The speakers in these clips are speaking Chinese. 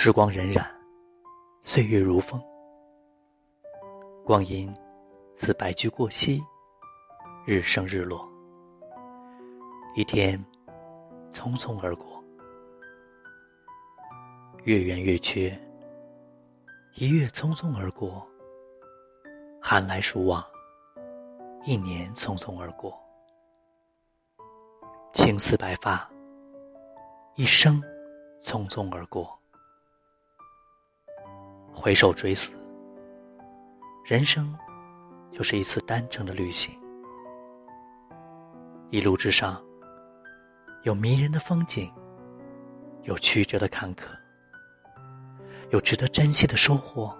时光荏苒，岁月如风，光阴似白驹过隙，日升日落，一天匆匆而过，月圆月缺，一月匆匆而过，寒来暑往，一年匆匆而过，青丝白发，一生匆匆而过。回首追思，人生就是一次单程的旅行。一路之上，有迷人的风景，有曲折的坎坷，有值得珍惜的收获，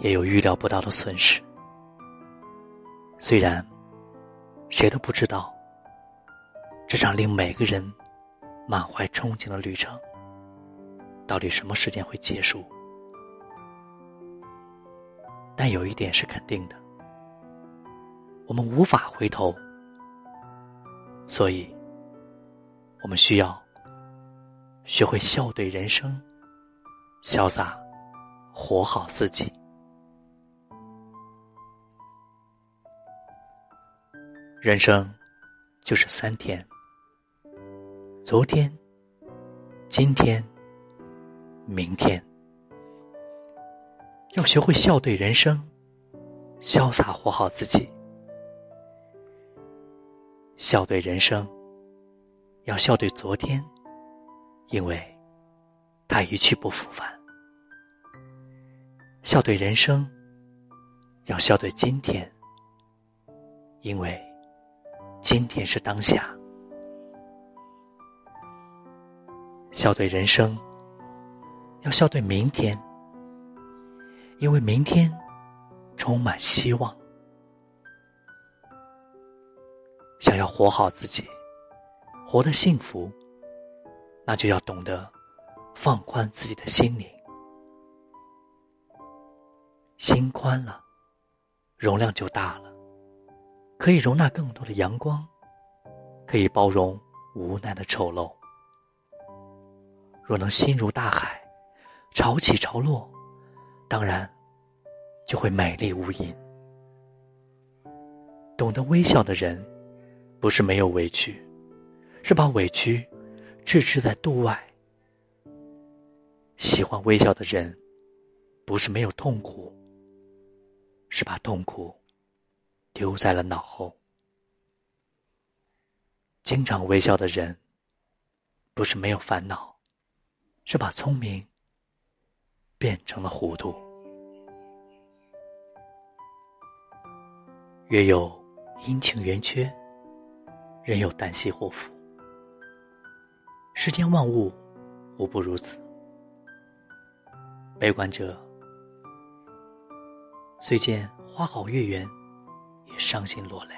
也有预料不到的损失。虽然谁都不知道，这场令每个人满怀憧憬的旅程，到底什么时间会结束。但有一点是肯定的，我们无法回头，所以，我们需要学会笑对人生，潇洒活好自己。人生就是三天：昨天、今天、明天。要学会笑对人生，潇洒活好自己。笑对人生，要笑对昨天，因为他一去不复返；笑对人生，要笑对今天，因为今天是当下；笑对人生，要笑对明天。因为明天充满希望，想要活好自己，活得幸福，那就要懂得放宽自己的心灵。心宽了，容量就大了，可以容纳更多的阳光，可以包容无奈的丑陋。若能心如大海，潮起潮落。当然，就会美丽无垠。懂得微笑的人，不是没有委屈，是把委屈置之在度外；喜欢微笑的人，不是没有痛苦，是把痛苦丢在了脑后。经常微笑的人，不是没有烦恼，是把聪明。变成了糊涂。月有阴晴圆缺，人有旦夕祸福。世间万物无不如此。悲观者虽见花好月圆，也伤心落泪，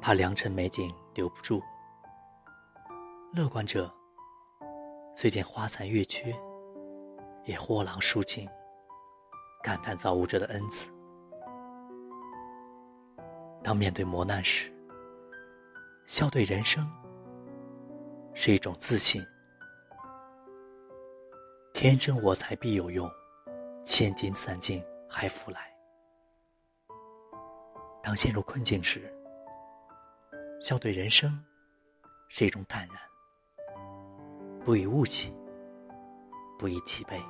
怕良辰美景留不住；乐观者虽见花残月缺。也豁然舒情，感叹造物者的恩赐。当面对磨难时，笑对人生是一种自信。天生我材必有用，千金散尽还复来。当陷入困境时，笑对人生是一种坦然，不以物喜。不以己悲。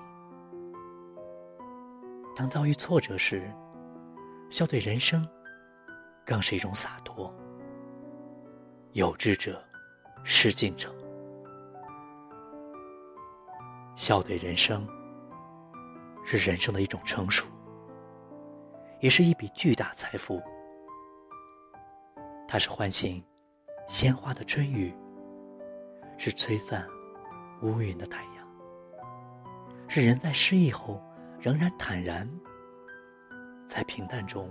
当遭遇挫折时，笑对人生，更是一种洒脱。有志者事竟成。笑对人生，是人生的一种成熟，也是一笔巨大财富。它是唤醒鲜花的春雨，是吹散乌云的太阳。是人在失意后仍然坦然，在平淡中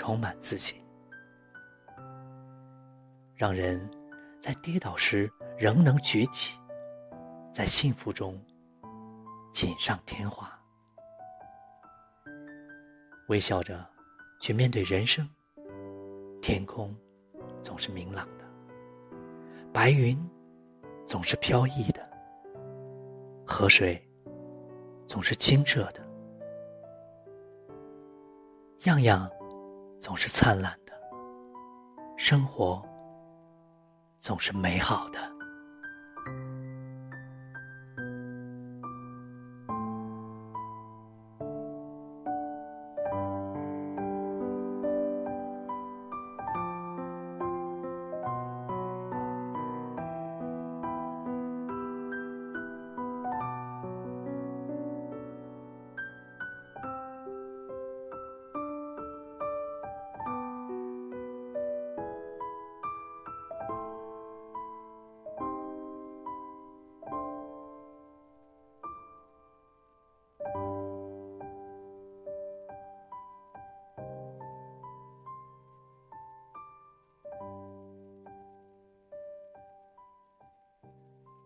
充满自信，让人在跌倒时仍能举起，在幸福中锦上添花，微笑着去面对人生。天空总是明朗的，白云总是飘逸的。河水总是清澈的，样样总是灿烂的，生活总是美好的。